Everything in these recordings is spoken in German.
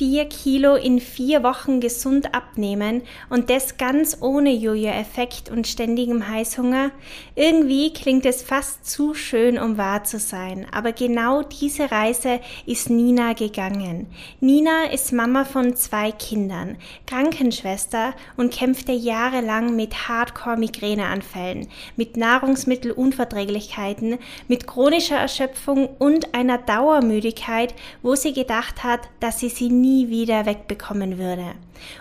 vier Kilo in vier Wochen gesund abnehmen und das ganz ohne Jojo-Effekt und ständigem Heißhunger? Irgendwie klingt es fast zu schön, um wahr zu sein, aber genau diese Reise ist Nina gegangen. Nina ist Mama von zwei Kindern, Krankenschwester und kämpfte jahrelang mit Hardcore-Migräneanfällen, mit Nahrungsmittelunverträglichkeiten, mit chronischer Erschöpfung und einer Dauermüdigkeit, wo sie gedacht hat, dass sie sie nie wieder wegbekommen würde.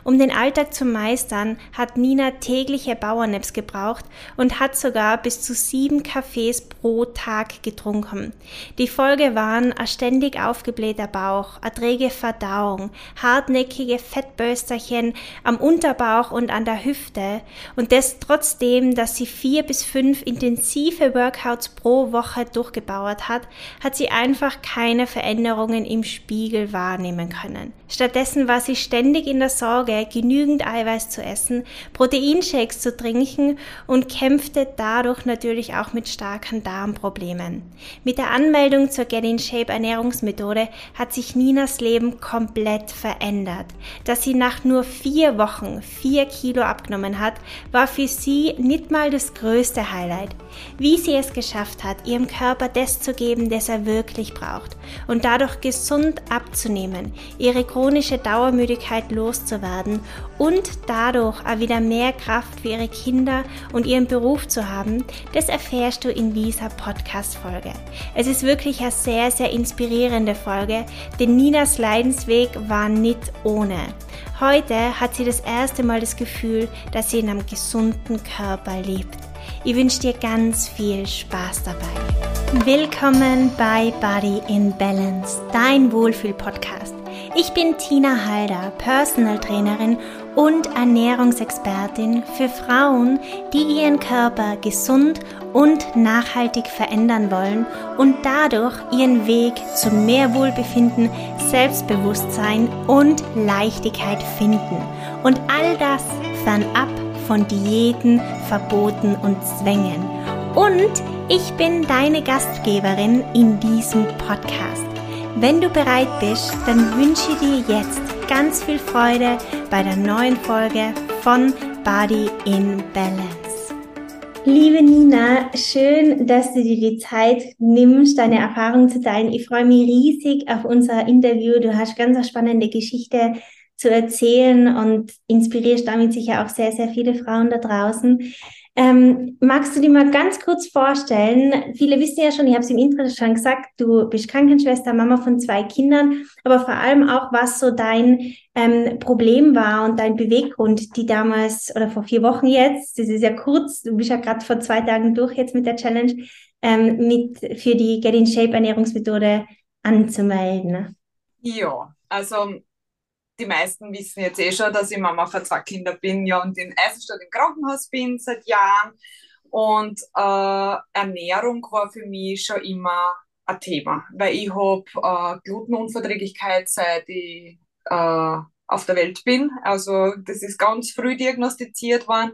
Um den Alltag zu meistern, hat Nina tägliche Bauernaps gebraucht und hat sogar bis zu sieben Kaffees pro Tag getrunken. Die Folge waren ein ständig aufgeblähter Bauch, erträge Verdauung, hartnäckige Fettbösterchen am Unterbauch und an der Hüfte und das trotzdem, dass sie vier bis fünf intensive Workouts pro Woche durchgebauert hat, hat sie einfach keine Veränderungen im Spiegel wahrnehmen können. Stattdessen war sie ständig in der Sorge genügend Eiweiß zu essen, Proteinshakes zu trinken und kämpfte dadurch natürlich auch mit starken Darmproblemen. Mit der Anmeldung zur Get in Shape Ernährungsmethode hat sich Ninas Leben komplett verändert. Dass sie nach nur vier Wochen vier Kilo abgenommen hat, war für sie nicht mal das größte Highlight. Wie sie es geschafft hat, ihrem Körper das zu geben, das er wirklich braucht und dadurch gesund abzunehmen, ihre chronische Dauermüdigkeit loszuwerden werden und dadurch auch wieder mehr Kraft für ihre Kinder und ihren Beruf zu haben, das erfährst du in dieser Podcast-Folge. Es ist wirklich eine sehr, sehr inspirierende Folge, denn Ninas Leidensweg war nicht ohne. Heute hat sie das erste Mal das Gefühl, dass sie in einem gesunden Körper lebt. Ich wünsche dir ganz viel Spaß dabei. Willkommen bei Body in Balance, dein Wohlfühl-Podcast. Ich bin Tina Halder, Personal Trainerin und Ernährungsexpertin für Frauen, die ihren Körper gesund und nachhaltig verändern wollen und dadurch ihren Weg zu mehr Wohlbefinden, Selbstbewusstsein und Leichtigkeit finden. Und all das fernab von Diäten, Verboten und Zwängen. Und ich bin deine Gastgeberin in diesem Podcast. Wenn du bereit bist, dann wünsche ich dir jetzt ganz viel Freude bei der neuen Folge von Body in Balance. Liebe Nina, schön, dass du dir die Zeit nimmst, deine Erfahrungen zu teilen. Ich freue mich riesig auf unser Interview. Du hast ganz eine spannende Geschichte zu erzählen und inspirierst damit sicher auch sehr, sehr viele Frauen da draußen. Ähm, magst du dir mal ganz kurz vorstellen? Viele wissen ja schon, ich habe es im Intro schon gesagt, du bist Krankenschwester, Mama von zwei Kindern, aber vor allem auch, was so dein ähm, Problem war und dein Beweggrund, die damals oder vor vier Wochen jetzt, das ist ja kurz, du bist ja gerade vor zwei Tagen durch jetzt mit der Challenge, ähm, mit für die Get in Shape Ernährungsmethode anzumelden. Ja, also die meisten wissen jetzt eh schon, dass ich Mama für zwei Kinder bin, ja, und in Eisenstadt im Krankenhaus bin seit Jahren. Und äh, Ernährung war für mich schon immer ein Thema, weil ich habe äh, Glutenunverträglichkeit seit ich äh, auf der Welt bin. Also das ist ganz früh diagnostiziert worden.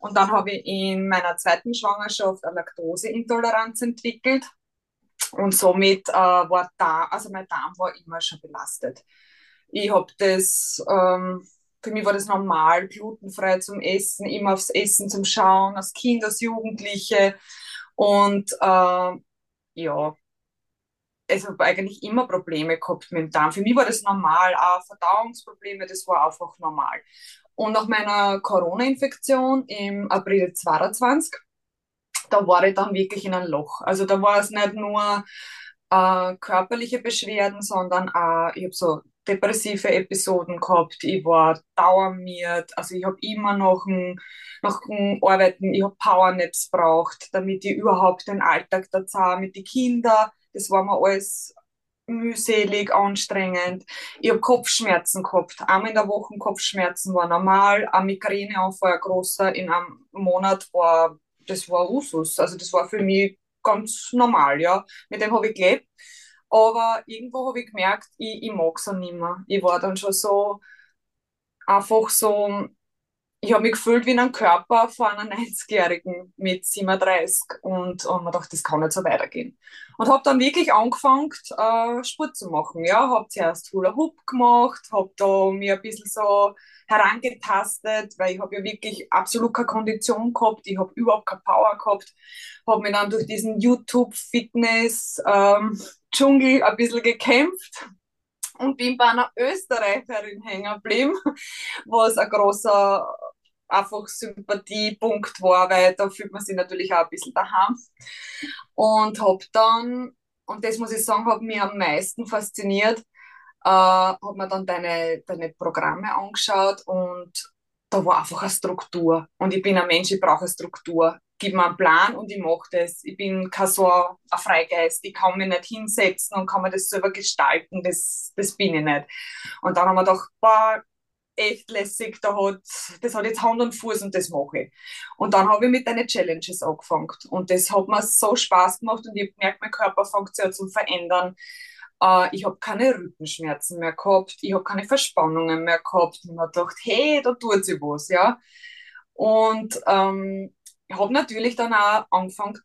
Und dann habe ich in meiner zweiten Schwangerschaft eine Laktoseintoleranz entwickelt. Und somit äh, war da, also mein Darm war immer schon belastet. Ich habe das, ähm, für mich war das normal, glutenfrei zum Essen, immer aufs Essen zum Schauen, als Kind, als Jugendliche. Und äh, ja, ich habe eigentlich immer Probleme gehabt mit dem Darm. Für mich war das normal, auch Verdauungsprobleme, das war einfach normal. Und nach meiner Corona-Infektion im April 2022, da war ich dann wirklich in ein Loch. Also da war es nicht nur äh, körperliche Beschwerden, sondern auch, ich habe so depressive Episoden gehabt, ich war dauermiert, also ich habe immer noch ein, noch ein Arbeiten, ich habe Powernaps braucht, damit ich überhaupt den Alltag da zahle mit den Kindern, das war mir alles mühselig, anstrengend. Ich habe Kopfschmerzen gehabt, einmal in der Woche Kopfschmerzen war normal, ein Migräneanfall, ein großer. In einem Monat war, das war Usus, also das war für mich ganz normal, ja, mit dem habe ich gelebt. Aber irgendwo habe ich gemerkt, ich, ich mag es nicht mehr. Ich war dann schon so einfach so ich habe mich gefühlt wie ein Körper von einer 90-Jährigen mit 37 und, und mir gedacht, das kann nicht so weitergehen. Und habe dann wirklich angefangen, äh, Sport zu machen. Ja, habe zuerst Hula Hoop gemacht, habe da mir ein bisschen so herangetastet, weil ich habe ja wirklich absolut keine Kondition gehabt, ich habe überhaupt keine Power gehabt, habe mich dann durch diesen YouTube-Fitness-Dschungel ähm, ein bisschen gekämpft und bin bei einer Österreicherin hängen geblieben, was ein großer einfach Sympathiepunkt war, weil da fühlt man sich natürlich auch ein bisschen daheim. Und habe dann, und das muss ich sagen, hat mich am meisten fasziniert, äh, habe mir dann deine, deine Programme angeschaut und da war einfach eine Struktur. Und ich bin ein Mensch, ich brauche eine Struktur. Gib mir einen Plan und ich mache das. Ich bin kein so ein Freigeist. Ich kann mich nicht hinsetzen und kann mir das selber gestalten. Das, das bin ich nicht. Und dann haben wir gedacht, boah, echt lässig, da hat, das hat jetzt Hand und Fuß und das mache ich. Und dann habe ich mit deinen Challenges angefangen. Und das hat mir so Spaß gemacht und ich habe gemerkt, mein Körper fängt sich zu verändern. Uh, ich habe keine Rückenschmerzen mehr gehabt, ich habe keine Verspannungen mehr gehabt. Und ich habe gedacht, hey, da tut sich was, ja. Und ähm, habe natürlich dann auch angefangen,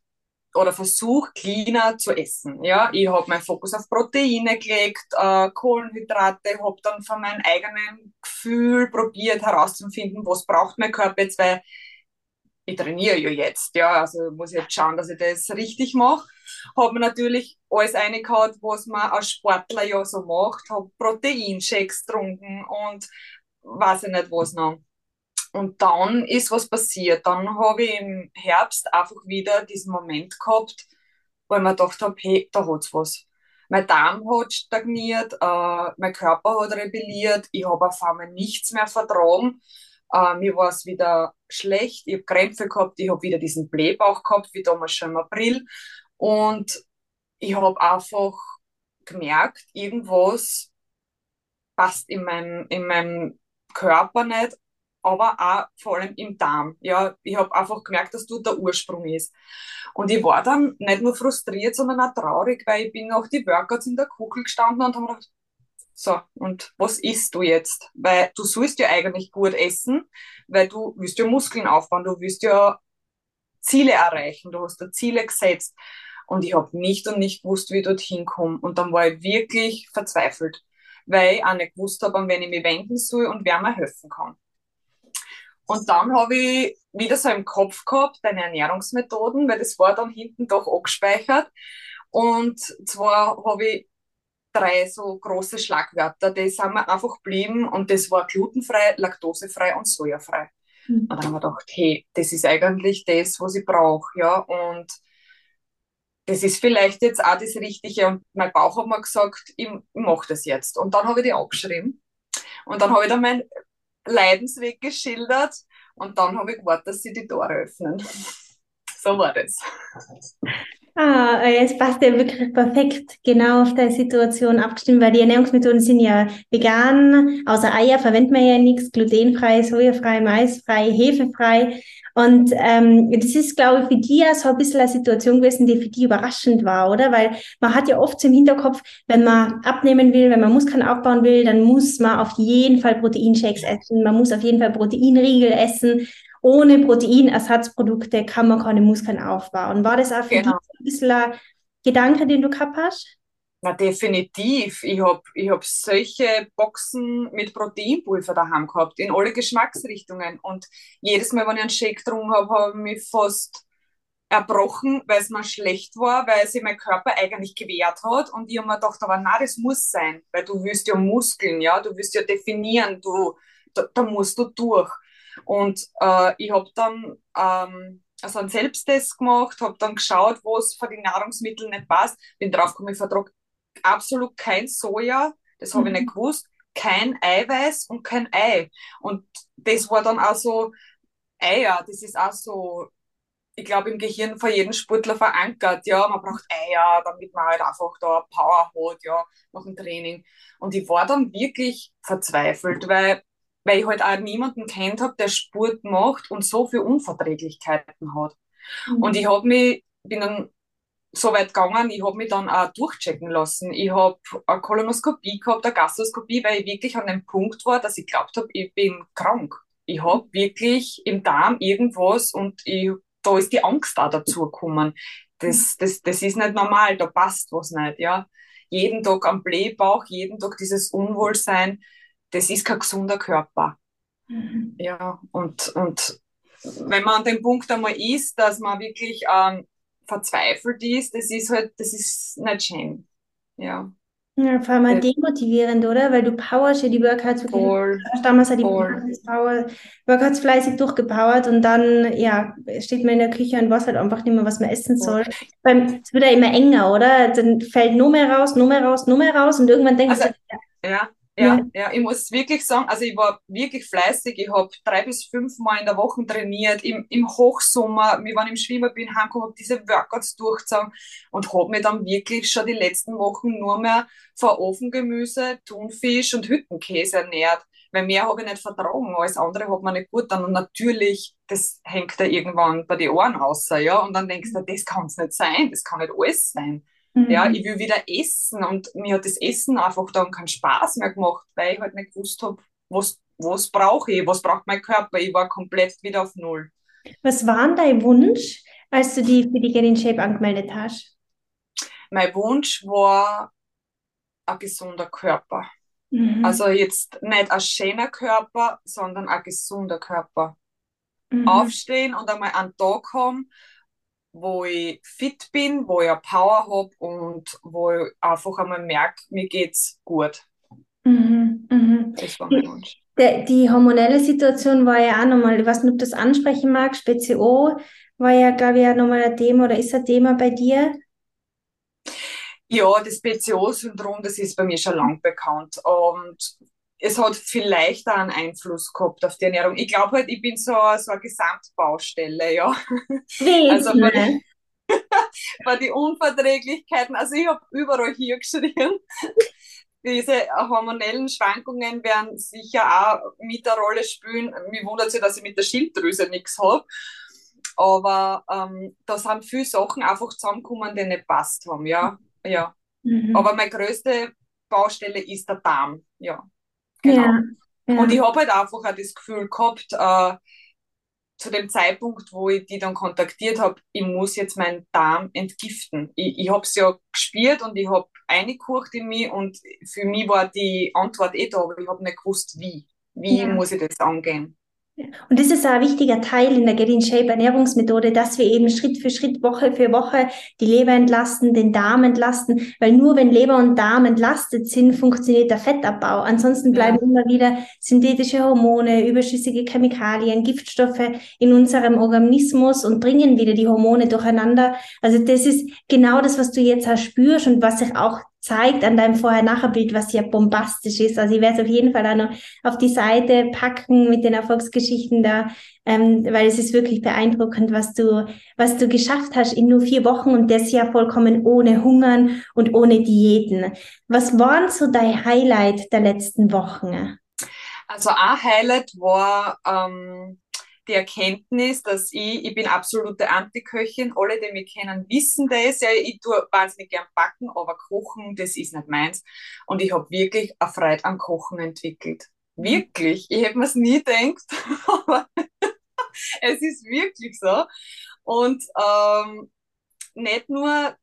oder versuche, cleaner zu essen. Ja, ich habe meinen Fokus auf Proteine gelegt, äh, Kohlenhydrate, habe dann von meinem eigenen Gefühl probiert herauszufinden, was braucht mein Körper jetzt, weil ich trainiere ja jetzt, ja, also muss ich jetzt schauen, dass ich das richtig mache. Habe mir natürlich alles reingehauen, was man als Sportler ja so macht, habe Proteinshakes getrunken und weiß ich nicht was noch. Und dann ist was passiert. Dann habe ich im Herbst einfach wieder diesen Moment gehabt, wo ich mir gedacht habe, hey, da hat's was. Mein Darm hat stagniert, äh, mein Körper hat rebelliert, ich habe auf einmal nichts mehr vertragen. Äh, mir war es wieder schlecht, ich habe Krämpfe gehabt, ich habe wieder diesen Blähbauch gehabt, wie damals schon im April. Und ich habe einfach gemerkt, irgendwas passt in meinem, in meinem Körper nicht aber auch vor allem im Darm. Ja, ich habe einfach gemerkt, dass du der Ursprung ist. Und ich war dann nicht nur frustriert, sondern auch traurig, weil ich bin nach die Workouts in der Kugel gestanden und habe gedacht, so, und was isst du jetzt? Weil du sollst ja eigentlich gut essen, weil du willst ja Muskeln aufbauen, du willst ja Ziele erreichen, du hast da Ziele gesetzt. Und ich habe nicht und nicht gewusst, wie ich dorthin komme. Und dann war ich wirklich verzweifelt, weil ich auch nicht gewusst habe, an wen ich mich wenden soll und wer mir helfen kann. Und dann habe ich wieder so im Kopf gehabt, deine Ernährungsmethoden, weil das war dann hinten doch abgespeichert. Und zwar habe ich drei so große Schlagwörter, die sind mir einfach geblieben und das war glutenfrei, laktosefrei und sojafrei. Mhm. Und dann habe ich gedacht, hey, das ist eigentlich das, was ich brauche, ja, und das ist vielleicht jetzt auch das Richtige und mein Bauch hat mir gesagt, ich, ich mache das jetzt. Und dann habe ich die angeschrieben und dann habe ich dann mein Leidensweg geschildert und dann habe ich gewartet, dass sie die Tore öffnen. So war das. Ah, es passt ja wirklich perfekt genau auf deine Situation abgestimmt, weil die Ernährungsmethoden sind ja vegan, außer Eier verwenden wir ja nichts, glutenfrei, sojafrei, maisfrei, hefefrei. Und ähm, das ist, glaube ich, für die ja so ein bisschen eine Situation gewesen, die für die überraschend war, oder? Weil man hat ja oft im Hinterkopf, wenn man abnehmen will, wenn man Muskeln aufbauen will, dann muss man auf jeden Fall Proteinshakes essen, man muss auf jeden Fall Proteinriegel essen. Ohne Proteinersatzprodukte kann man keine Muskeln aufbauen. War das auch für genau. dich ein bisschen ein Gedanke, den du gehabt hast? Na, definitiv. Ich habe ich hab solche Boxen mit Proteinpulver daheim gehabt, in alle Geschmacksrichtungen. Und jedes Mal, wenn ich einen Shake getrunken habe, habe ich mich fast erbrochen, weil es mir schlecht war, weil sich mein Körper eigentlich gewehrt hat. Und ich habe mir gedacht, aber nein, das muss sein, weil du willst ja Muskeln, ja, du willst ja definieren, du, da, da musst du durch. Und äh, ich habe dann ähm, also einen Selbsttest gemacht, habe dann geschaut, was von den Nahrungsmitteln nicht passt, bin draufgekommen, ich vertrage absolut kein Soja, das habe ich nicht mhm. gewusst, kein Eiweiß und kein Ei. Und das war dann auch so, Eier, das ist auch so, ich glaube, im Gehirn von jedem Sportler verankert. Ja, man braucht Eier, damit man halt einfach da Power hat, ja, nach dem Training. Und ich war dann wirklich verzweifelt, weil, weil ich halt auch niemanden kennt habe, der Sport macht und so viele Unverträglichkeiten hat. Mhm. Und ich habe mich, bin dann so weit gegangen, ich habe mich dann auch durchchecken lassen. Ich habe eine Kolonoskopie gehabt, eine Gastroskopie, weil ich wirklich an dem Punkt war, dass ich glaubt habe, ich bin krank. Ich habe wirklich im Darm irgendwas und ich, da ist die Angst auch dazu gekommen. Das, das, das ist nicht normal, da passt was nicht, ja. Jeden Tag am Blähbauch, jeden Tag dieses Unwohlsein, das ist kein gesunder Körper. Mhm. Ja, und, und wenn man an dem Punkt einmal ist, dass man wirklich ähm, verzweifelt ist, das ist halt, das ist nicht schön. Ja. Ja, vor allem halt demotivierend, oder? Weil du powerst ja die Workouts wirklich. Voll, damals hat die. Power, Workouts fleißig durchgepowert und dann, ja, steht man in der Küche und weiß halt einfach nicht mehr, was man essen soll. Beim, es wird ja immer enger, oder? Dann fällt nur mehr raus, nur mehr raus, nur mehr raus und irgendwann denkst also, du, ja, ja, ja, ich muss wirklich sagen, also ich war wirklich fleißig. Ich habe drei bis fünf Mal in der Woche trainiert, im, im Hochsommer. Wir waren im Schwimmer, bin heimgekommen, habe diese Workouts durchgezogen und habe mir dann wirklich schon die letzten Wochen nur mehr vor Ofengemüse, Thunfisch und Hüttenkäse ernährt. Weil mehr habe ich nicht vertragen, alles andere hat man nicht gut dann. Und natürlich, das hängt da irgendwann bei den Ohren aus, ja. Und dann denkst du, das kann es nicht sein, das kann nicht alles sein. Mhm. Ja, ich will wieder essen und mir hat das Essen einfach dann keinen Spaß mehr gemacht, weil ich halt nicht gewusst habe, was, was brauche ich, was braucht mein Körper. Ich war komplett wieder auf Null. Was war denn dein Wunsch, als du dich für die Get in Shape angemeldet hast? Mein Wunsch war ein gesunder Körper. Mhm. Also jetzt nicht ein schöner Körper, sondern ein gesunder Körper. Mhm. Aufstehen und einmal einen Tag haben, wo ich fit bin, wo ich eine Power habe und wo ich einfach einmal merke, mir geht's gut. Mhm, mhm. Das war mein Wunsch. Die, die, hormonelle Situation war ja auch nochmal, ich weiß nicht, ob du das ansprechen magst, PCO war ja, glaube ich, auch nochmal ein Thema oder ist ein Thema bei dir? Ja, das PCO-Syndrom, das ist bei mir schon lang bekannt. Und es hat vielleicht auch einen Einfluss gehabt auf die Ernährung. Ich glaube halt, ich bin so, so eine Gesamtbaustelle, ja. Wie also bei, die, bei den Unverträglichkeiten, also ich habe überall hier geschrien. Diese hormonellen Schwankungen werden sicher auch mit der Rolle spielen. Mir wundert sich, dass ich mit der Schilddrüse nichts habe. Aber ähm, da sind viele Sachen einfach zusammengekommen, die nicht passt haben, ja. ja. Mhm. Aber meine größte Baustelle ist der Darm, ja. Genau. Ja, ja. Und ich habe halt einfach auch das Gefühl gehabt, äh, zu dem Zeitpunkt, wo ich die dann kontaktiert habe, ich muss jetzt meinen Darm entgiften. Ich, ich habe es ja gespürt und ich habe eingekocht in mich und für mich war die Antwort eh da, aber ich habe nicht gewusst, wie. Wie ja. muss ich das angehen? Und das ist auch ein wichtiger Teil in der Get in Shape Ernährungsmethode, dass wir eben Schritt für Schritt, Woche für Woche die Leber entlasten, den Darm entlasten, weil nur wenn Leber und Darm entlastet sind, funktioniert der Fettabbau. Ansonsten bleiben ja. immer wieder synthetische Hormone, überschüssige Chemikalien, Giftstoffe in unserem Organismus und bringen wieder die Hormone durcheinander. Also das ist genau das, was du jetzt auch spürst und was sich auch zeigt an deinem Vorher-Nachher-Bild, was ja bombastisch ist. Also ich werde es auf jeden Fall auch noch auf die Seite packen mit den Erfolgsgeschichten da, ähm, weil es ist wirklich beeindruckend, was du, was du geschafft hast in nur vier Wochen und das ja vollkommen ohne Hungern und ohne Diäten. Was waren so dein Highlight der letzten Wochen? Also ein Highlight war ähm, die Erkenntnis, dass ich, ich bin absolute Antiköchin, alle, die mich kennen, wissen das. Ja, ich tue wahnsinnig gern backen, aber kochen, das ist nicht meins. Und ich habe wirklich eine Freude am Kochen entwickelt. Wirklich. Ich hätte mir es nie gedacht, aber es ist wirklich so. Und ähm, nicht nur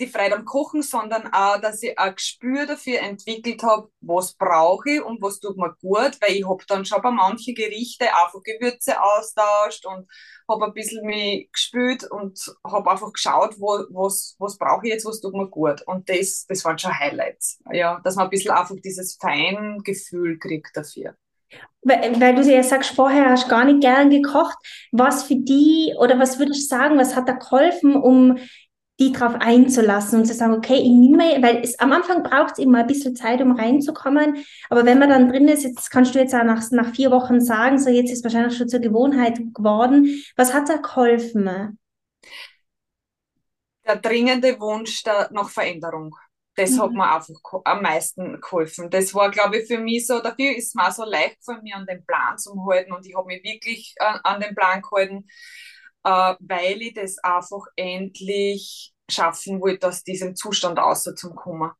die Freude am Kochen, sondern auch, dass ich ein Gespür dafür entwickelt habe, was brauche ich und was tut mir gut, weil ich habe dann schon bei manchen Gerichte einfach Gewürze austauscht und habe ein bisschen mich gespült und habe einfach geschaut, wo, was, was brauche ich jetzt, was tut mir gut. Und das, das waren schon Highlights. Ja, dass man ein bisschen einfach dieses Feingefühl kriegt dafür. Weil, weil, du ja sagst, vorher hast du gar nicht gern gekocht. Was für die, oder was würdest du sagen, was hat da geholfen, um die darauf einzulassen und zu sagen, okay, ich nehme, weil es am Anfang braucht es immer ein bisschen Zeit, um reinzukommen. Aber wenn man dann drin ist, jetzt kannst du jetzt auch nach, nach vier Wochen sagen, so jetzt ist es wahrscheinlich schon zur Gewohnheit geworden. Was hat da geholfen? Der dringende Wunsch der, nach Veränderung. Das mhm. hat mir einfach am meisten geholfen. Das war, glaube ich, für mich so, dafür ist es mir so leicht von mir an den Plan zu halten und ich habe mich wirklich an, an den Plan gehalten äh, weil ich das einfach endlich schaffen wollte, aus diesem Zustand außer zum kommen.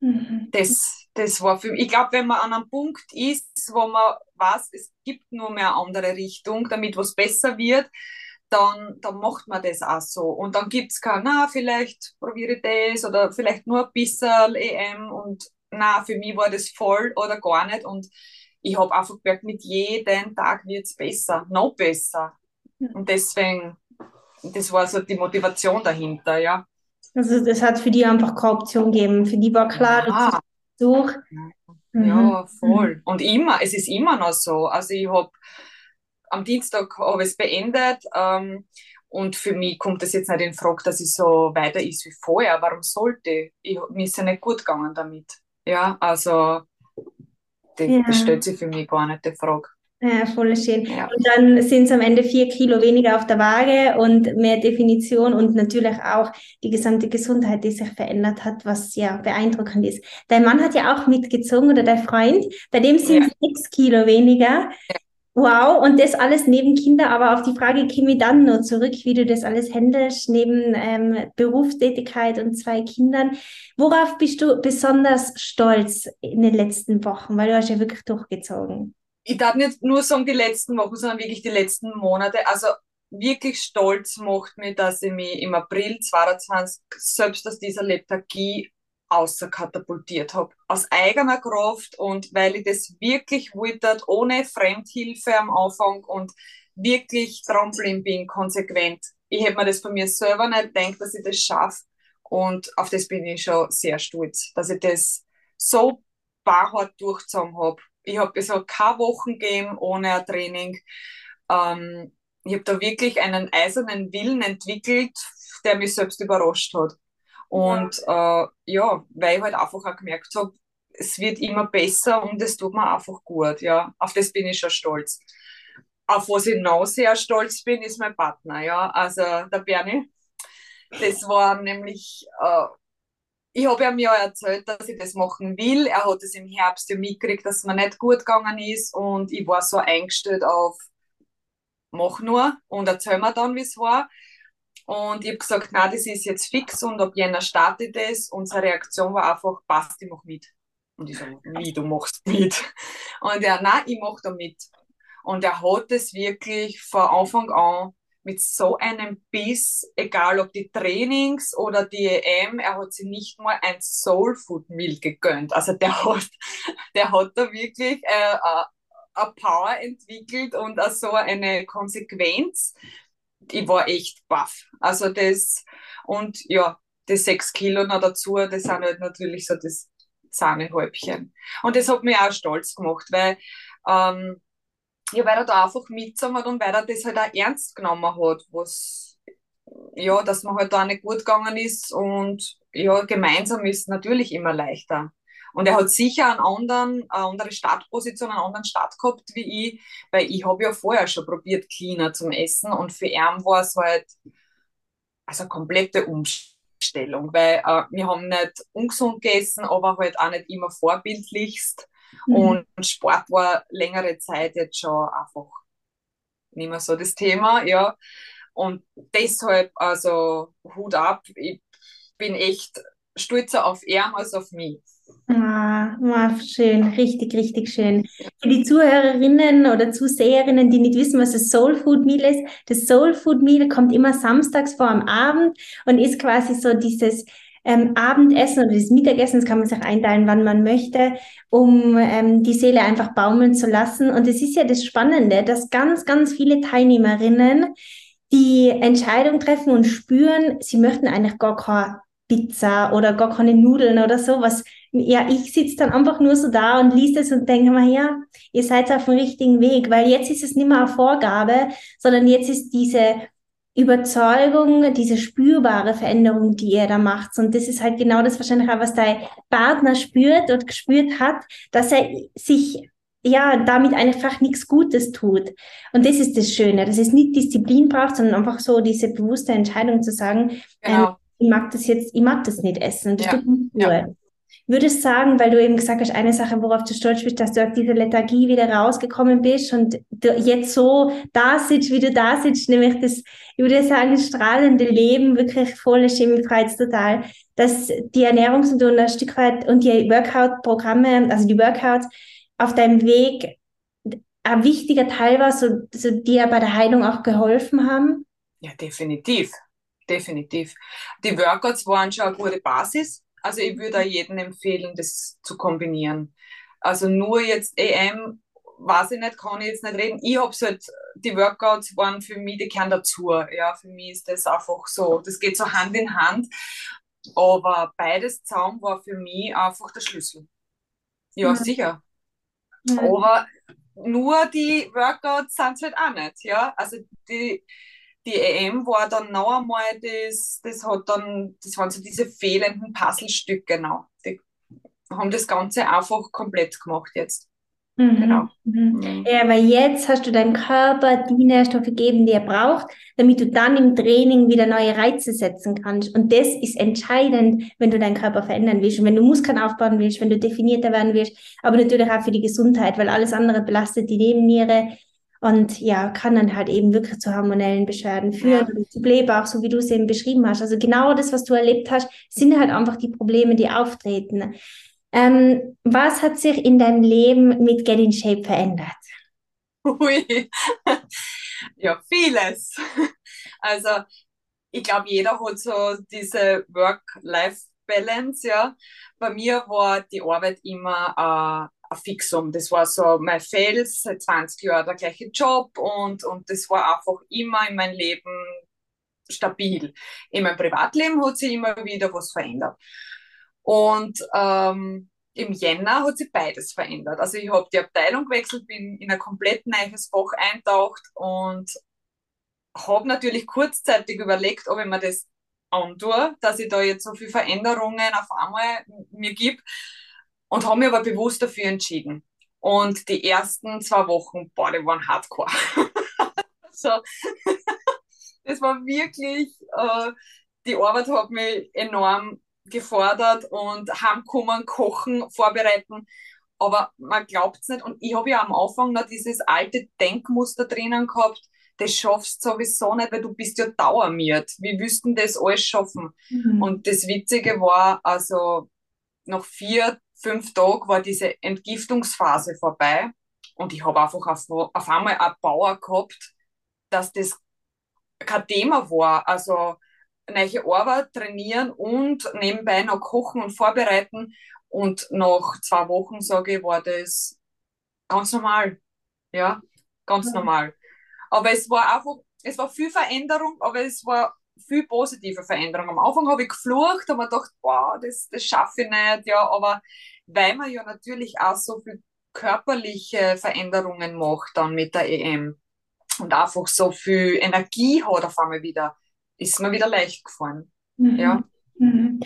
Mhm. Das, das war für mich, ich glaube, wenn man an einem Punkt ist, wo man weiß, es gibt nur mehr eine andere Richtung, damit was besser wird, dann, dann macht man das auch so. Und dann gibt es kein, na, vielleicht probiere ich das oder vielleicht nur ein bisschen EM und na, für mich war das voll oder gar nicht. Und ich habe einfach gemerkt, mit jedem Tag wird es besser, noch besser. Und deswegen, das war so die Motivation dahinter, ja. Also das hat für die einfach keine Option gegeben. Für die war klar, ja. du durch. Ja, mhm. voll. Und immer, es ist immer noch so. Also ich habe am Dienstag habe ich es beendet ähm, und für mich kommt das jetzt nicht in Frage, dass ich so weiter ist wie vorher. Warum sollte ich? Mir ist ja nicht gut gegangen damit. Ja, also die, ja. das stellt sich für mich gar nicht die Frage. Ja, voll schön. Ja. Und dann sind es am Ende vier Kilo weniger auf der Waage und mehr Definition und natürlich auch die gesamte Gesundheit, die sich verändert hat, was ja beeindruckend ist. Dein Mann hat ja auch mitgezogen oder dein Freund, bei dem sind ja. sechs Kilo weniger. Wow, und das alles neben Kinder, aber auf die Frage käme ich dann nur zurück, wie du das alles handelst, neben ähm, Berufstätigkeit und zwei Kindern. Worauf bist du besonders stolz in den letzten Wochen, weil du hast ja wirklich durchgezogen? Ich darf nicht nur sagen die letzten Wochen, sondern wirklich die letzten Monate. Also wirklich stolz macht mich, dass ich mich im April 2022 selbst aus dieser Lethargie außer katapultiert habe. Aus eigener Kraft und weil ich das wirklich wollte, ohne Fremdhilfe am Anfang und wirklich dran bin, konsequent. Ich hätte mir das von mir selber nicht gedacht, dass ich das schaffe. Und auf das bin ich schon sehr stolz, dass ich das so barhart durchgezogen habe. Ich habe es auch keine Wochen gegeben ohne ein Training. Ähm, ich habe da wirklich einen eisernen Willen entwickelt, der mich selbst überrascht hat. Und ja, äh, ja weil ich halt einfach auch gemerkt habe, es wird immer besser und es tut mir einfach gut. Ja, auf das bin ich schon stolz. Auf was ich noch sehr stolz bin, ist mein Partner. Ja, also der Bernie. Das war nämlich, äh, ich habe ihm ja erzählt, dass ich das machen will. Er hat es im Herbst ja mitgekriegt, dass es mir nicht gut gegangen ist und ich war so eingestellt auf, mach nur und erzähl mir dann, wie es war. Und ich habe gesagt, na, das ist jetzt fix und ab Jänner startet es. Unsere Reaktion war einfach, passt, ich mach mit. Und ich so, wie, du machst mit? Und er, nein, ich mach da mit. Und er hat es wirklich von Anfang an mit so einem Biss, egal ob die Trainings oder die EM, er hat sich nicht mal ein Soul Food Meal gegönnt. Also der hat, der hat da wirklich äh, eine Power entwickelt und auch so eine Konsequenz, ich war echt baff. Also das, und ja, die sechs Kilo noch dazu, das sind halt natürlich so das Sahnehäubchen. Und das hat mich auch stolz gemacht, weil, ähm, ja, weil er da einfach mitgezogen hat und weil er das halt auch ernst genommen hat, was, ja, dass man halt da nicht gut gegangen ist und ja, gemeinsam ist natürlich immer leichter. Und er hat sicher einen anderen, eine andere Startposition, einen anderen Start gehabt wie ich, weil ich habe ja vorher schon probiert, cleaner zum Essen und für ihn war es halt also komplette Umstellung, weil äh, wir haben nicht ungesund gegessen, aber halt auch nicht immer vorbildlichst mhm. und Sport war längere Zeit jetzt schon einfach nicht mehr so das Thema, ja. Und deshalb, also Hut ab, ich bin echt stolzer auf ihn als auf mich. Ah, ah, schön, richtig, richtig schön. Für die Zuhörerinnen oder Zuseherinnen, die nicht wissen, was das Soul Food Meal ist, das Soul Food Meal kommt immer samstags vor am Abend und ist quasi so dieses ähm, Abendessen oder das Mittagessen, das kann man sich einteilen, wann man möchte, um ähm, die Seele einfach baumeln zu lassen. Und es ist ja das Spannende, dass ganz, ganz viele Teilnehmerinnen die Entscheidung treffen und spüren, sie möchten eigentlich gar keine Pizza oder gar keine Nudeln oder so, was ja, ich sitze dann einfach nur so da und liest es und denke mir, ja, ihr seid auf dem richtigen Weg, weil jetzt ist es nicht mehr eine Vorgabe, sondern jetzt ist diese Überzeugung, diese spürbare Veränderung, die ihr da macht. Und das ist halt genau das wahrscheinlich auch, was dein Partner spürt und gespürt hat, dass er sich ja, damit einfach nichts Gutes tut. Und das ist das Schöne, dass es nicht Disziplin braucht, sondern einfach so diese bewusste Entscheidung zu sagen, genau. ähm, ich mag das jetzt, ich mag das nicht essen. Das ja. tut mir. Ja. Würdest sagen, weil du eben gesagt hast, eine Sache, worauf du stolz bist, dass du aus dieser Lethargie wieder rausgekommen bist und jetzt so da sitzt, wie du da sitzt, nämlich das, ich würde sagen, strahlende Leben, wirklich volle Chemiefreiheit total, dass die Ernährungsmethoden ein Stück weit und die Workout-Programme, also die Workouts auf deinem Weg ein wichtiger Teil war, so, so dir bei der Heilung auch geholfen haben? Ja, definitiv. Definitiv. Die Workouts waren schon eine gute Basis. Also ich würde auch jedem empfehlen, das zu kombinieren. Also nur jetzt EM, weiß ich nicht, kann ich jetzt nicht reden. Ich hab's halt, die Workouts waren für mich, die gehören dazu. Ja, für mich ist das einfach so, das geht so Hand in Hand. Aber beides zusammen war für mich einfach der Schlüssel. Ja, mhm. sicher. Mhm. Aber nur die Workouts sind es halt auch nicht, ja. Also die, die EM war dann noch einmal das, das hat dann, das waren so diese fehlenden Puzzlestücke, genau. Die haben das Ganze einfach komplett gemacht jetzt. Mhm. Genau. Mhm. mhm. Ja, weil jetzt hast du deinem Körper die Nährstoffe gegeben, die er braucht, damit du dann im Training wieder neue Reize setzen kannst. Und das ist entscheidend, wenn du deinen Körper verändern willst und wenn du Muskeln aufbauen willst, wenn du definierter werden willst, aber natürlich auch für die Gesundheit, weil alles andere belastet die Nebenniere und ja, kann dann halt eben wirklich zu hormonellen Beschwerden führen, ja. zu Blähbauch, so wie du es eben beschrieben hast. Also genau das, was du erlebt hast, sind halt einfach die Probleme, die auftreten. Ähm, was hat sich in deinem Leben mit Get in Shape verändert? Ui. ja, vieles. Also, ich glaube, jeder hat so diese Work-Life-Balance, ja. Bei mir war die Arbeit immer äh, ein Fixum. Das war so mein Fels, seit 20 Jahren der gleiche Job und, und das war einfach immer in meinem Leben stabil. In meinem Privatleben hat sich immer wieder was verändert. Und ähm, im Jänner hat sich beides verändert. Also ich habe die Abteilung gewechselt, bin in ein komplett neues Fach eintaucht und habe natürlich kurzzeitig überlegt, ob ich mir das antue, dass ich da jetzt so viele Veränderungen auf einmal mir gebe und habe mich aber bewusst dafür entschieden. Und die ersten zwei Wochen, boah, die waren hardcore. so, das war wirklich, äh, die Arbeit hat mich enorm gefordert und heimkommen, kochen, vorbereiten. Aber man glaubt es nicht. Und ich habe ja am Anfang noch dieses alte Denkmuster drinnen gehabt, das schaffst du sowieso nicht, weil du bist ja dauermiert. Wie wüssten das alles schaffen? Mhm. Und das Witzige war, also nach vier, fünf Tagen war diese Entgiftungsphase vorbei. Und ich habe einfach auf, auf einmal eine Bauer gehabt, dass das kein Thema war. Also neue Arbeit trainieren und nebenbei noch kochen und vorbereiten. Und nach zwei Wochen, sage ich, war das ganz normal. Ja, ganz ja. normal. Aber es war einfach, es war viel Veränderung, aber es war viel positive Veränderung. Am Anfang habe ich geflucht und mir gedacht, boah, das, das schaffe ich nicht, ja, aber weil man ja natürlich auch so viel körperliche Veränderungen macht dann mit der EM und einfach so viel Energie hat auf einmal wieder, ist mir wieder leicht gefallen. Mhm. Ja. Mhm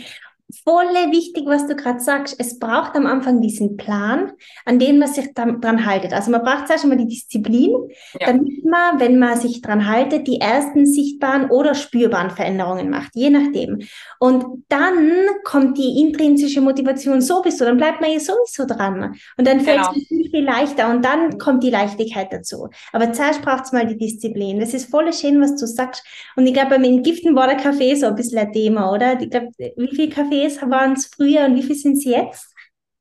volle wichtig, was du gerade sagst. Es braucht am Anfang diesen Plan, an den man sich dann, dran haltet. Also man braucht zuerst einmal die Disziplin, ja. damit man, wenn man sich dran haltet, die ersten sichtbaren oder spürbaren Veränderungen macht, je nachdem. Und dann kommt die intrinsische Motivation sowieso, dann bleibt man ja sowieso dran. Und dann fällt es genau. viel, viel leichter und dann kommt die Leichtigkeit dazu. Aber zuerst braucht es mal die Disziplin. Das ist voll schön, was du sagst. Und ich glaube, beim Entgiften war der Kaffee so ein bisschen ein Thema, oder? Ich glaube, wie viel Kaffee Kaffees waren es früher und wie viel sind es jetzt?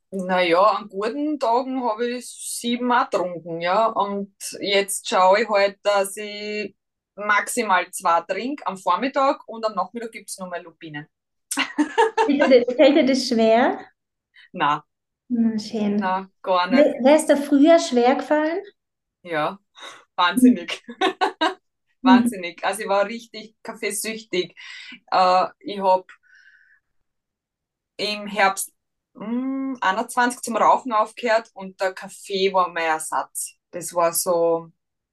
Naja, an guten Tagen habe ich sieben auch getrunken, ja. Und jetzt schaue ich halt, dass ich maximal zwei trinke am Vormittag und am Nachmittag gibt es nochmal Lupinen. Fällt dir das schwer? Nein. Na, schön. Nein, gar nicht. Wäre es da früher schwer gefallen? Ja, wahnsinnig. wahnsinnig. Also ich war richtig kaffeesüchtig. Äh, ich habe im Herbst mh, hm, 21 zum Rauchen aufgehört und der Kaffee war mein Ersatz. Das war so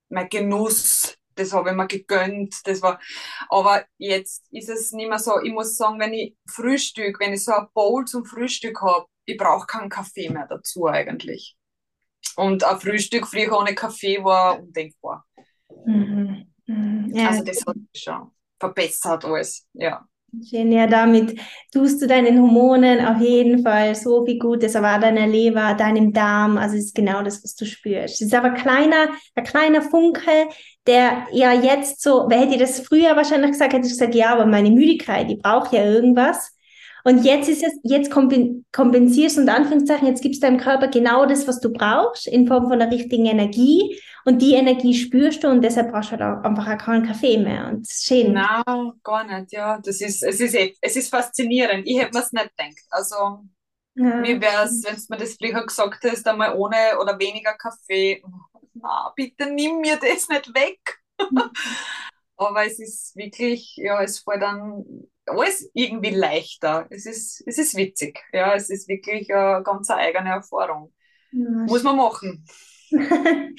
mein Genuss. Das habe ich mir gegönnt. Das war, aber jetzt ist es nicht mehr so. Ich muss sagen, wenn ich Frühstück, wenn ich so ein Bowl zum Frühstück habe, ich brauche keinen Kaffee mehr dazu eigentlich. Und ein Frühstück früher ohne Kaffee war undenkbar. Mhm. Mhm. Ja. Also das hat sich schon verbessert alles, ja. Schön, ja, damit tust du deinen Hormonen auf jeden Fall so viel Gutes, aber deiner Leber, deinem Darm, also ist genau das, was du spürst. Es ist aber kleiner, ein kleiner Funke, der ja jetzt so, wer hätte das früher wahrscheinlich gesagt, hätte ich gesagt, ja, aber meine Müdigkeit, die braucht ja irgendwas. Und jetzt ist es, jetzt kompensierst du und Anführungszeichen, jetzt gibst deinem Körper genau das, was du brauchst, in Form von der richtigen Energie. Und die Energie spürst du und deshalb brauchst du halt auch einfach auch keinen Kaffee mehr. Und schön. Genau, gar nicht, ja. Das ist, es ist, es ist faszinierend. Ich hätte mir es nicht gedacht. Also, ja. mir wäre es, wenn du mir das früher gesagt hast, einmal ohne oder weniger Kaffee, na, bitte nimm mir das nicht weg. Aber es ist wirklich, ja, es fällt dann alles irgendwie leichter. Es ist, es ist witzig. Ja, es ist wirklich eine ganz eigene Erfahrung. Ja, Muss man machen.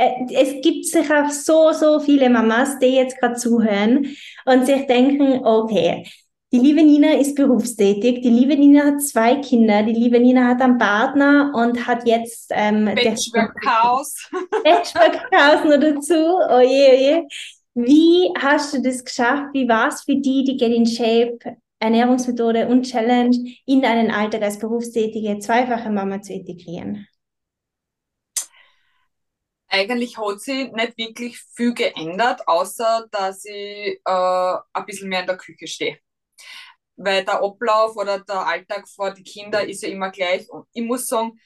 Äh, es gibt sicher so, so viele Mamas, die jetzt gerade zuhören und sich denken, okay, die liebe Nina ist berufstätig, die liebe Nina hat zwei Kinder, die liebe Nina hat einen Partner und hat jetzt ähm, Patchwork-Haus. Patchwork-Haus noch dazu. Oje, oje. Wie hast du das geschafft? Wie war es für die, die Get in Shape Ernährungsmethode und Challenge in deinen Alltag als berufstätige zweifache Mama zu integrieren? Eigentlich hat sich nicht wirklich viel geändert, außer dass ich äh, ein bisschen mehr in der Küche stehe. Weil der Ablauf oder der Alltag vor die Kinder ist ja immer gleich. Und ich muss sagen,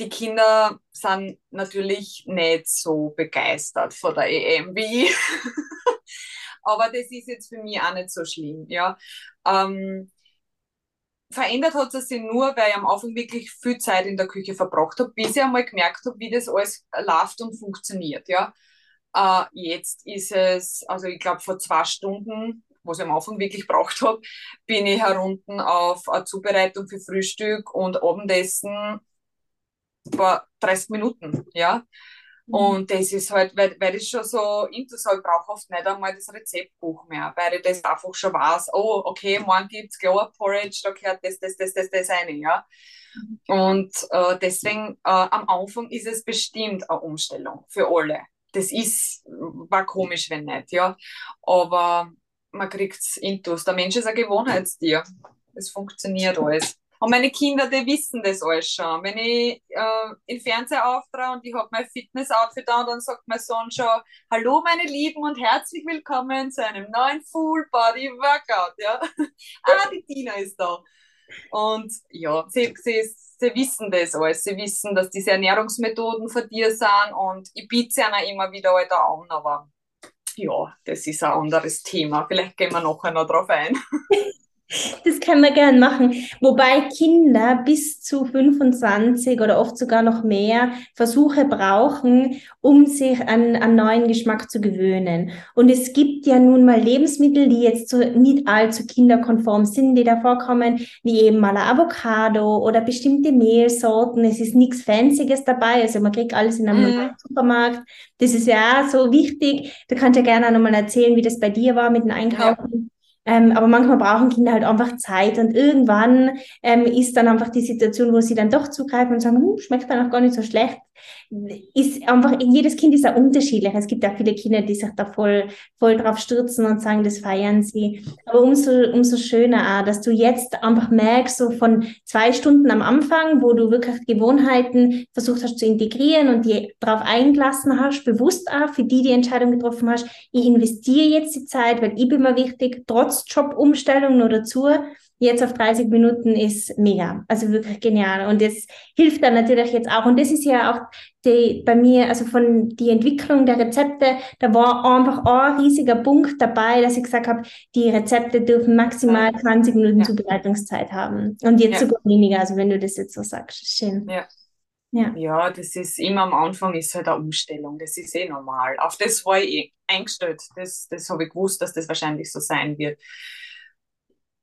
die Kinder sind natürlich nicht so begeistert von der EM wie ich. Aber das ist jetzt für mich auch nicht so schlimm. Ja. Ähm, verändert hat es sich nur, weil ich am Anfang wirklich viel Zeit in der Küche verbracht habe, bis ich einmal gemerkt habe, wie das alles läuft und funktioniert. Ja. Äh, jetzt ist es, also ich glaube vor zwei Stunden, was ich am Anfang wirklich braucht habe, bin ich herunten auf eine Zubereitung für Frühstück und Abendessen war 30 Minuten, ja. Mhm. Und das ist halt, weil, weil ich schon so intus ich brauche oft nicht einmal das Rezeptbuch mehr, weil ich das einfach schon weiß, oh, okay, morgen gibt es Glower Porridge, da gehört das, das, das, das, das rein, ja. Mhm. Und äh, deswegen, äh, am Anfang ist es bestimmt eine Umstellung für alle. Das ist, war komisch, wenn nicht, ja. Aber man kriegt es intus. Der Mensch ist ein Gewohnheitstier. Es funktioniert alles. Und meine Kinder, die wissen das alles schon. Wenn ich äh, im Fernseher auftrage und ich habe mein Fitness-Outfit an, dann sagt mein Sohn schon, hallo meine Lieben und herzlich willkommen zu einem neuen Full-Body-Workout. Ja? ah, die Tina ist da. Und ja, sie, sie, sie wissen das alles. Sie wissen, dass diese Ernährungsmethoden von dir sind und ich biete sie ihnen immer wieder halt an, aber ja, das ist ein anderes Thema. Vielleicht gehen wir nachher noch drauf ein. Das kann man gern machen. Wobei Kinder bis zu 25 oder oft sogar noch mehr Versuche brauchen, um sich an einen neuen Geschmack zu gewöhnen. Und es gibt ja nun mal Lebensmittel, die jetzt so nicht allzu kinderkonform sind, die da vorkommen, wie eben mal ein Avocado oder bestimmte Mehlsorten. Es ist nichts Fancyes dabei. Also man kriegt alles in einem mm. Supermarkt. Das ist ja so wichtig. Du kannst ja gerne auch nochmal erzählen, wie das bei dir war mit dem Einkaufen. Ja ähm, aber manchmal brauchen Kinder halt einfach Zeit und irgendwann ähm, ist dann einfach die Situation, wo sie dann doch zugreifen und sagen, hm, schmeckt dann auch gar nicht so schlecht ist einfach, jedes Kind ist ja unterschiedlich. Es gibt auch viele Kinder, die sich da voll, voll drauf stürzen und sagen, das feiern sie. Aber umso, umso schöner auch, dass du jetzt einfach merkst, so von zwei Stunden am Anfang, wo du wirklich Gewohnheiten versucht hast zu integrieren und die drauf eingelassen hast, bewusst auch für die die Entscheidung getroffen hast, ich investiere jetzt die Zeit, weil ich bin mir wichtig, trotz Jobumstellung nur dazu, jetzt auf 30 Minuten ist mega. Also wirklich genial. Und das hilft dann natürlich jetzt auch. Und das ist ja auch die, bei mir, also von die Entwicklung der Rezepte, da war einfach ein riesiger Punkt dabei, dass ich gesagt habe, die Rezepte dürfen maximal 20 Minuten ja. Zubereitungszeit haben. Und jetzt ja. sogar weniger, also wenn du das jetzt so sagst. Schön. Ja. Ja. ja, das ist immer am Anfang ist halt eine Umstellung. Das ist eh normal. Auf das war ich eingestellt. Das, das habe ich gewusst, dass das wahrscheinlich so sein wird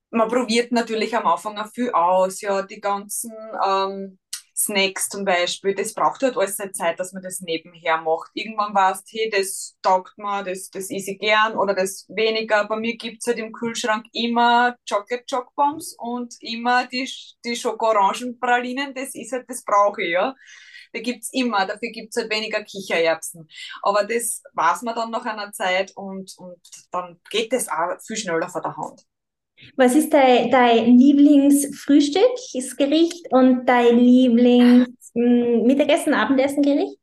man probiert natürlich am Anfang auch viel aus, ja, die ganzen ähm, Snacks zum Beispiel, das braucht halt alles seine Zeit, dass man das nebenher macht. Irgendwann weißt hey, das taugt mir, das, das esse ich gern oder das weniger. Bei mir gibt es halt im Kühlschrank immer Chocolate Choc Bombs und immer die, die Schokorangenpralinen, das ist halt, das brauche ich, ja. Da gibt es immer, dafür gibt es halt weniger Kichererbsen. Aber das weiß man dann nach einer Zeit und, und dann geht das auch viel schneller vor der Hand. Was ist dein, dein Lieblingsfrühstücksgericht und dein Lieblings-Mittagessen, Abendessengericht?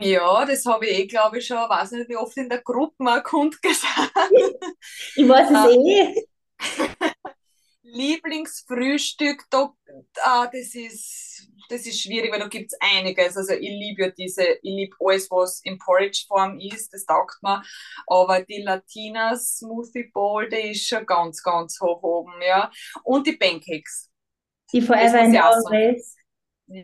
Ja, das habe ich eh, glaube ich, schon, weiß nicht, wie oft in der Gruppe mal kundgesagt. Ich weiß es eh. Lieblingsfrühstück, da, ah, das ist, das ist schwierig, weil da gibt es einiges. Also ich liebe ja diese, ich liebe alles, was in Porridge-Form ist, das taugt mir. Aber die Latina Smoothie Bowl, die ist schon ganz, ganz hoch oben, ja. Und die Pancakes. Die Forever and Always.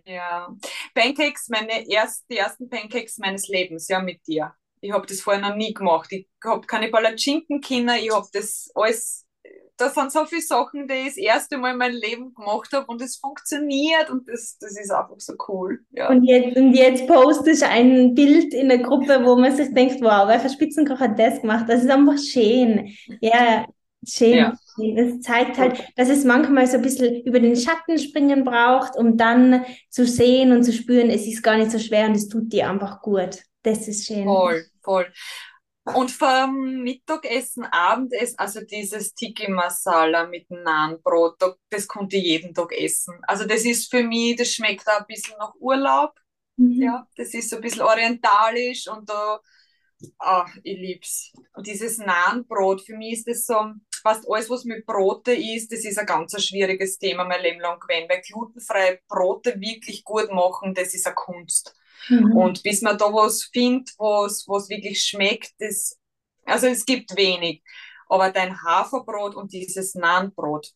Ja. Pancakes, meine erst, die ersten Pancakes meines Lebens, ja, mit dir. Ich habe das vorher noch nie gemacht. Ich habe keine Palatschinken-Kinder, ich habe das alles da sind so viele Sachen, die ich das erste Mal in meinem Leben gemacht habe und es funktioniert und das, das ist einfach so cool. Ja. Und, jetzt, und jetzt postest du ein Bild in der Gruppe, wo man sich denkt, wow, welcher Spitzenkoch hat das gemacht? Das ist einfach schön. Ja, schön. Ja. Das zeigt halt, dass es manchmal so ein bisschen über den Schatten springen braucht, um dann zu sehen und zu spüren, es ist gar nicht so schwer und es tut dir einfach gut. Das ist schön. Voll, voll. Und vom Mittagessen, Abendessen, also dieses Tiki Masala mit Nahenbrot, das konnte ich jeden Tag essen. Also das ist für mich, das schmeckt auch ein bisschen nach Urlaub. Mhm. Ja, das ist so ein bisschen orientalisch und da, ah, ich lieb's. Und dieses Nahenbrot, für mich ist das so, fast alles, was mit Brote ist, das ist ein ganz schwieriges Thema mein Leben lang gewesen, weil glutenfreie Brote wirklich gut machen, das ist eine Kunst. Mhm. Und bis man da was findet, was, was wirklich schmeckt, das, also es gibt wenig. Aber dein Haferbrot und dieses Nahenbrot,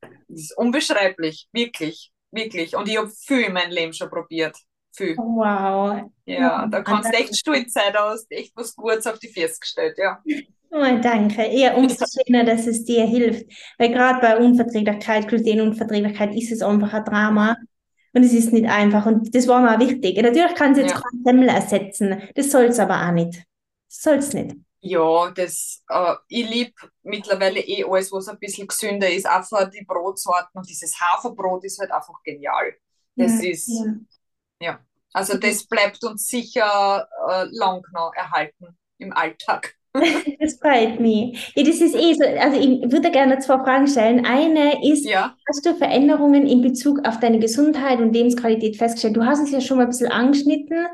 das ist unbeschreiblich, wirklich, wirklich. Und ich habe viel in meinem Leben schon probiert. Viel. Wow. Ja, da kannst du echt stolz sein, da hast echt was Gutes auf die Füße gestellt, ja. Oh, danke. Ja, umso schöner, dass es dir hilft. Weil gerade bei Unverträglichkeit, Glutenunverträglichkeit ist es einfach ein Drama. Und es ist nicht einfach. Und das war mir auch wichtig. Natürlich kann es jetzt ja. kein Semmel ersetzen. Das soll es aber auch nicht. Das soll es nicht. Ja, das, äh, ich liebe mittlerweile eh alles, was ein bisschen gesünder ist. Einfach die Brotsorten und dieses Haferbrot ist halt einfach genial. Das ja, ist, ja. ja. Also das bleibt uns sicher äh, lang noch erhalten im Alltag. Das freut mich. Ja, das ist eh so. Also ich würde gerne zwei Fragen stellen. Eine ist, ja. hast du Veränderungen in Bezug auf deine Gesundheit und Lebensqualität festgestellt? Du hast es ja schon mal ein bisschen angeschnitten.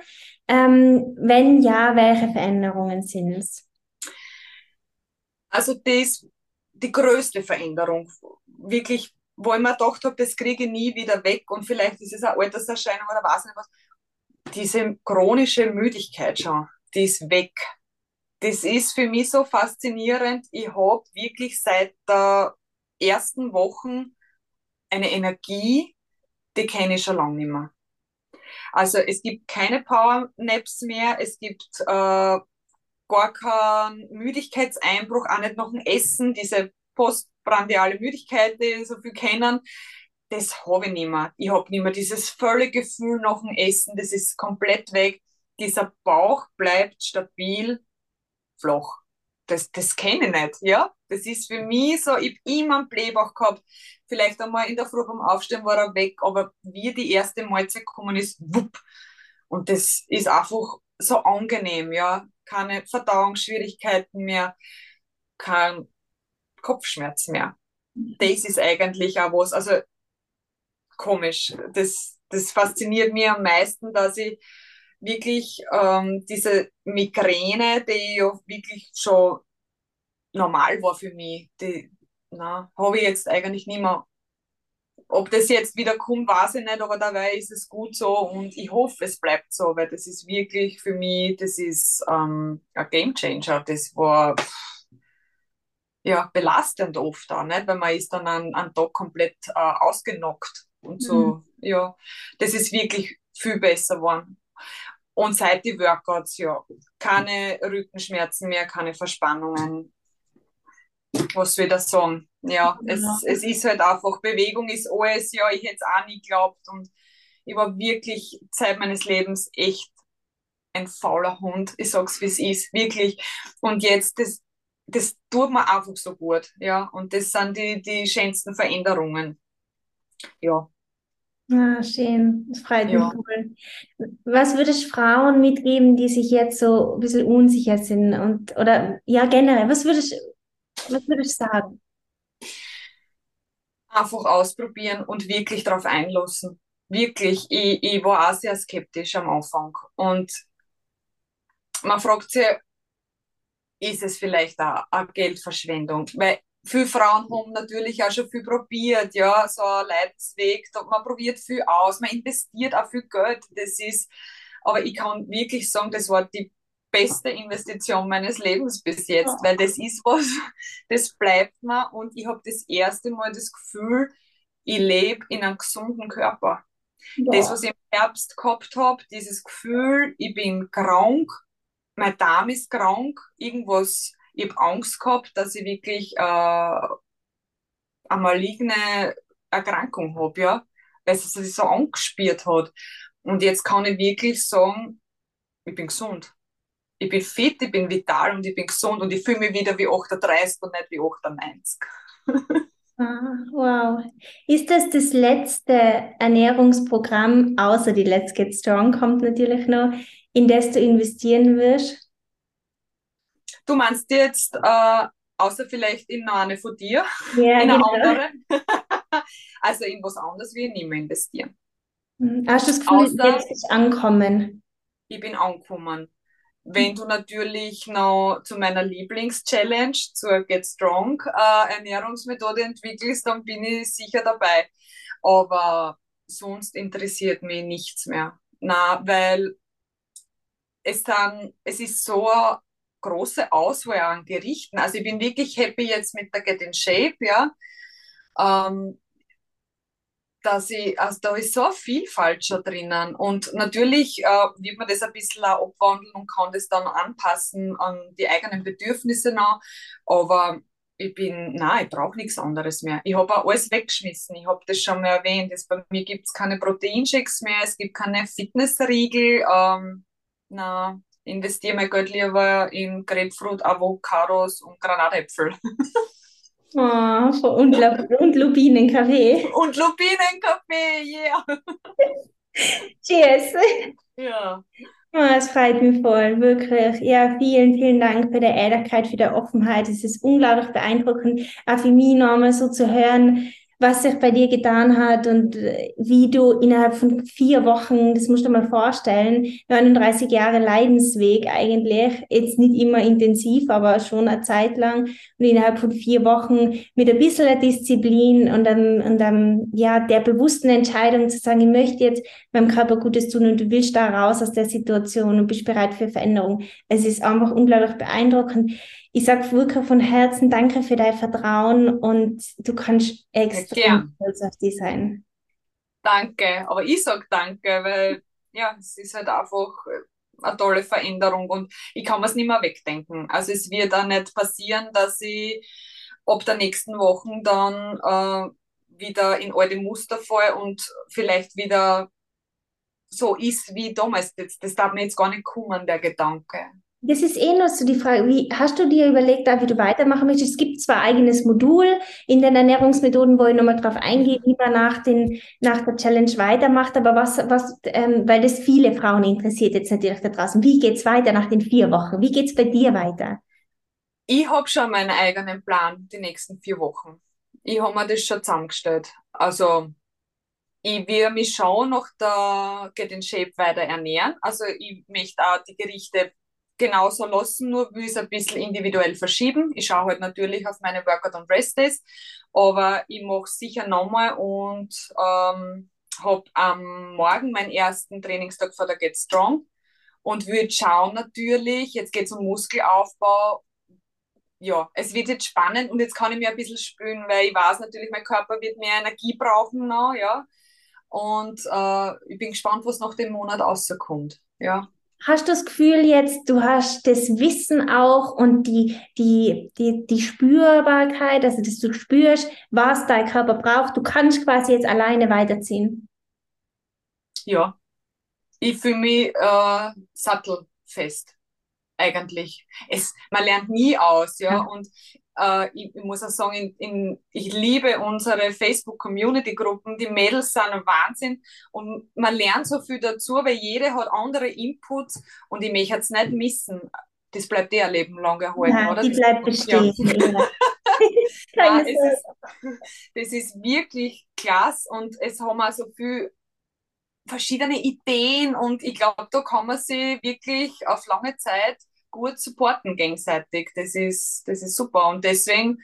Ähm, wenn ja, welche Veränderungen sind es? Also das, die größte Veränderung, wirklich, wo ich mir gedacht habe, das kriege ich nie wieder weg und vielleicht ist es eine Alterserscheinung oder was nicht was. Diese chronische Müdigkeit schon, die ist weg das ist für mich so faszinierend. Ich habe wirklich seit der ersten Woche eine Energie, die kenne ich schon lange nicht mehr. Also es gibt keine Power-Naps mehr, es gibt äh, gar keinen Müdigkeitseinbruch, auch nicht nach dem Essen, diese postprandiale Müdigkeit, die so viel kennen, das habe ich nicht mehr. Ich habe nicht mehr dieses volle Gefühl nach dem Essen, das ist komplett weg. Dieser Bauch bleibt stabil flach. Das, das kenne ich nicht, ja. Das ist für mich so, ich habe immer einen Blähbauch gehabt. Vielleicht einmal in der Früh beim Aufstehen war er weg, aber wie die erste Mahlzeit gekommen ist, wupp. Und das ist einfach so angenehm, ja. Keine Verdauungsschwierigkeiten mehr, kein Kopfschmerz mehr. Das ist eigentlich auch was, also komisch. Das, das fasziniert mich am meisten, dass ich wirklich ähm, diese Migräne, die ja wirklich schon normal war für mich, die habe ich jetzt eigentlich nicht mehr. Ob das jetzt wieder kommt, weiß ich nicht, aber dabei ist es gut so und ich hoffe, es bleibt so, weil das ist wirklich für mich, das ist ähm, ein Game Changer. Das war ja belastend oft auch, nicht? weil man ist dann an einen Tag komplett äh, ausgenockt und so. Mhm. Ja, das ist wirklich viel besser geworden. Und seit die Workouts, ja, keine Rückenschmerzen mehr, keine Verspannungen. Was will das sagen? Ja, es, es ist halt einfach, Bewegung ist alles, ja, ich hätte es auch nie geglaubt. Und ich war wirklich Zeit meines Lebens echt ein fauler Hund. Ich sag's, wie es ist, wirklich. Und jetzt, das, das tut mir einfach so gut, ja. Und das sind die, die schönsten Veränderungen. Ja. Ah, schön, das freut mich voll. Was würdest du Frauen mitgeben, die sich jetzt so ein bisschen unsicher sind und oder ja generell, was würdest was würdest du sagen? einfach ausprobieren und wirklich darauf einlassen. Wirklich, ich, ich war auch sehr skeptisch am Anfang. Und man fragt sich, ist es vielleicht auch eine Geldverschwendung? Weil viele Frauen haben natürlich auch schon viel probiert, ja, so ein Leidensweg, man probiert viel aus, man investiert auch viel Geld, das ist, aber ich kann wirklich sagen, das war die beste Investition meines Lebens bis jetzt, weil das ist was, das bleibt mir und ich habe das erste Mal das Gefühl, ich lebe in einem gesunden Körper. Ja. Das, was ich im Herbst gehabt habe, dieses Gefühl, ich bin krank, mein Darm ist krank, irgendwas, ich habe Angst gehabt, dass ich wirklich äh, eine maligne Erkrankung habe, ja, weil es sich so angespielt hat. Und jetzt kann ich wirklich sagen, ich bin gesund ich bin fit, ich bin vital und ich bin gesund und ich fühle mich wieder wie 38 und nicht wie 98. ah, wow. Ist das das letzte Ernährungsprogramm, außer die Let's Get Strong kommt natürlich noch, in das du investieren wirst? Du meinst jetzt, äh, außer vielleicht in eine von dir, ja, in eine genau. andere? also in was anderes ich nicht mehr investieren. Hm, hast du das Gefühl, außer, jetzt bist ankommen? Ich bin angekommen. Wenn du natürlich noch zu meiner Lieblings-Challenge, zur Get Strong äh, Ernährungsmethode entwickelst, dann bin ich sicher dabei. Aber sonst interessiert mich nichts mehr. Na, weil es dann, es ist so große Auswahl an Gerichten. Also ich bin wirklich happy jetzt mit der Get in Shape, ja. Ähm, dass ich, also da ist so eine Vielfalt schon drinnen. Und natürlich äh, wird man das ein bisschen auch abwandeln und kann das dann anpassen an die eigenen Bedürfnisse noch. Aber ich bin, nein, ich brauche nichts anderes mehr. Ich habe auch alles weggeschmissen. Ich habe das schon mal erwähnt. Es, bei mir gibt es keine Proteinshakes mehr, es gibt keine Fitnessriegel. Ähm, na, investiere mein Geld lieber in Grapefruit, Avocados und Granatäpfel. Oh, und, und Lupinenkaffee. Und Lupinenkaffee, yeah. Cheers. Ja. Oh, es freut mich voll, wirklich. Ja, vielen, vielen Dank für die Ehrlichkeit, für die Offenheit. Es ist unglaublich beeindruckend, auch für mich nochmal so zu hören, was sich bei dir getan hat und äh, wie du innerhalb von vier Wochen, das musst du mal vorstellen, 39 Jahre Leidensweg eigentlich, jetzt nicht immer intensiv, aber schon eine Zeit lang und innerhalb von vier Wochen mit ein bisschen Disziplin und dann, und dann, ja, der bewussten Entscheidung zu sagen, ich möchte jetzt meinem Körper Gutes tun und du willst da raus aus der Situation und bist bereit für Veränderung. Es ist einfach unglaublich beeindruckend ich sage wirklich von Herzen danke für dein Vertrauen und du kannst extrem stolz auf dich sein. Danke, aber ich sage danke, weil ja, es ist halt einfach eine tolle Veränderung und ich kann mir es nicht mehr wegdenken. Also es wird auch nicht passieren, dass ich ab der nächsten Woche dann äh, wieder in alte Muster fall und vielleicht wieder so ist wie damals. Das, das darf mir jetzt gar nicht kommen, der Gedanke. Das ist eh noch so die Frage, wie hast du dir überlegt, wie du weitermachen möchtest? Es gibt zwar eigenes Modul in den Ernährungsmethoden, wo ich nochmal drauf eingehe, wie man nach, den, nach der Challenge weitermacht, aber was, was ähm, weil das viele Frauen interessiert jetzt natürlich da draußen. Wie geht es weiter nach den vier Wochen? Wie geht es bei dir weiter? Ich habe schon meinen eigenen Plan die nächsten vier Wochen. Ich habe mir das schon zusammengestellt. Also ich will mich schon nach der Get in Shape weiter ernähren. Also ich möchte auch die Gerichte genauso lassen, nur will es ein bisschen individuell verschieben. Ich schaue halt natürlich auf meine Workout- und Rest-Days, aber ich mache sicher nochmal und ähm, habe am Morgen meinen ersten Trainingstag vor der Get Strong und würde schauen natürlich, jetzt geht es um Muskelaufbau, ja, es wird jetzt spannend und jetzt kann ich mir ein bisschen spüren, weil ich weiß natürlich, mein Körper wird mehr Energie brauchen noch, ja, und äh, ich bin gespannt, was nach dem Monat rauskommt, ja. Hast du das Gefühl jetzt, du hast das Wissen auch und die, die, die, die Spürbarkeit, also dass du spürst, was dein Körper braucht, du kannst quasi jetzt alleine weiterziehen? Ja, ich fühle mich äh, sattelfest eigentlich. Es, man lernt nie aus, ja. ja. Und äh, ich, ich, muss auch sagen, in, in, ich liebe unsere Facebook-Community-Gruppen. Die Mädels sind ein Wahnsinn und man lernt so viel dazu, weil jede hat andere Inputs und ich möchte es nicht missen. Das bleibt eh ein Leben lang erhalten, ja, oder? Die bleibt bestehen. Ja. ja, ist, das ist wirklich klasse und es haben auch so viel verschiedene Ideen und ich glaube, da kann man sich wirklich auf lange Zeit gut supporten gegenseitig. Das ist, das ist super und deswegen,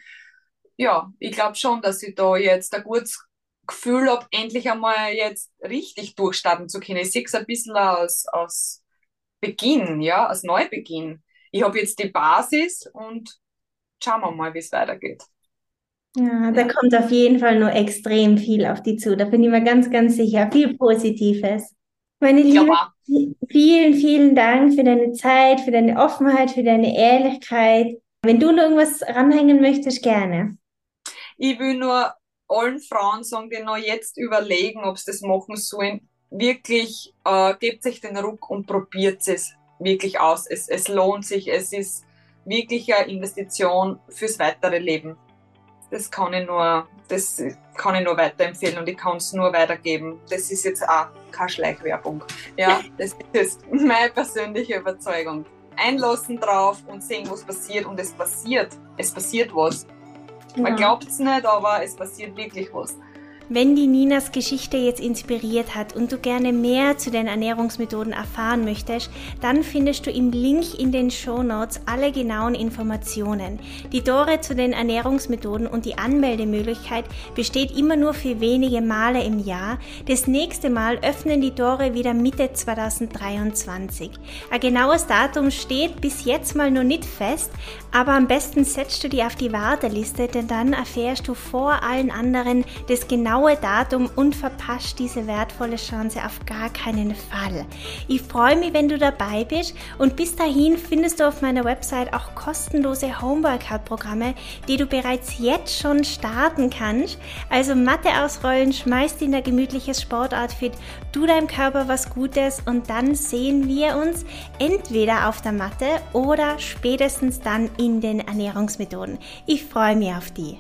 ja, ich glaube schon, dass ich da jetzt ein gutes Gefühl habe, endlich einmal jetzt richtig durchstarten zu können. Ich sehe es ein bisschen aus, aus Beginn, ja, als Neubeginn. Ich habe jetzt die Basis und schauen wir mal, wie es weitergeht. Ja, da kommt auf jeden Fall nur extrem viel auf die zu. Da bin ich mir ganz, ganz sicher. Viel Positives. Meine Liebe, vielen, vielen Dank für deine Zeit, für deine Offenheit, für deine Ehrlichkeit. Wenn du noch irgendwas ranhängen möchtest, gerne. Ich will nur allen Frauen sagen, die noch jetzt überlegen, ob sie das machen sollen, wirklich äh, gebt sich den Ruck und probiert es wirklich aus. Es, es lohnt sich, es ist wirklich eine Investition fürs weitere Leben. Das kann ich nur, das kann ich nur weiterempfehlen und ich kann es nur weitergeben. Das ist jetzt auch keine Schleichwerbung. Ja, das ist jetzt meine persönliche Überzeugung. Einlassen drauf und sehen, was passiert und es passiert. Es passiert was. Man glaubt es nicht, aber es passiert wirklich was. Wenn die Ninas Geschichte jetzt inspiriert hat und du gerne mehr zu den Ernährungsmethoden erfahren möchtest, dann findest du im Link in den Show Notes alle genauen Informationen. Die Tore zu den Ernährungsmethoden und die Anmeldemöglichkeit besteht immer nur für wenige Male im Jahr. Das nächste Mal öffnen die Tore wieder Mitte 2023. Ein genaues Datum steht bis jetzt mal noch nicht fest, aber am besten setzt du die auf die Warteliste, denn dann erfährst du vor allen anderen das genaue Datum und verpasst diese wertvolle Chance auf gar keinen Fall. Ich freue mich, wenn du dabei bist und bis dahin findest du auf meiner Website auch kostenlose Homeworkout-Programme, die du bereits jetzt schon starten kannst. Also Matte ausrollen, schmeißt in ein gemütliches Sportoutfit, tu deinem Körper was Gutes und dann sehen wir uns entweder auf der Matte oder spätestens dann in den Ernährungsmethoden. Ich freue mich auf die.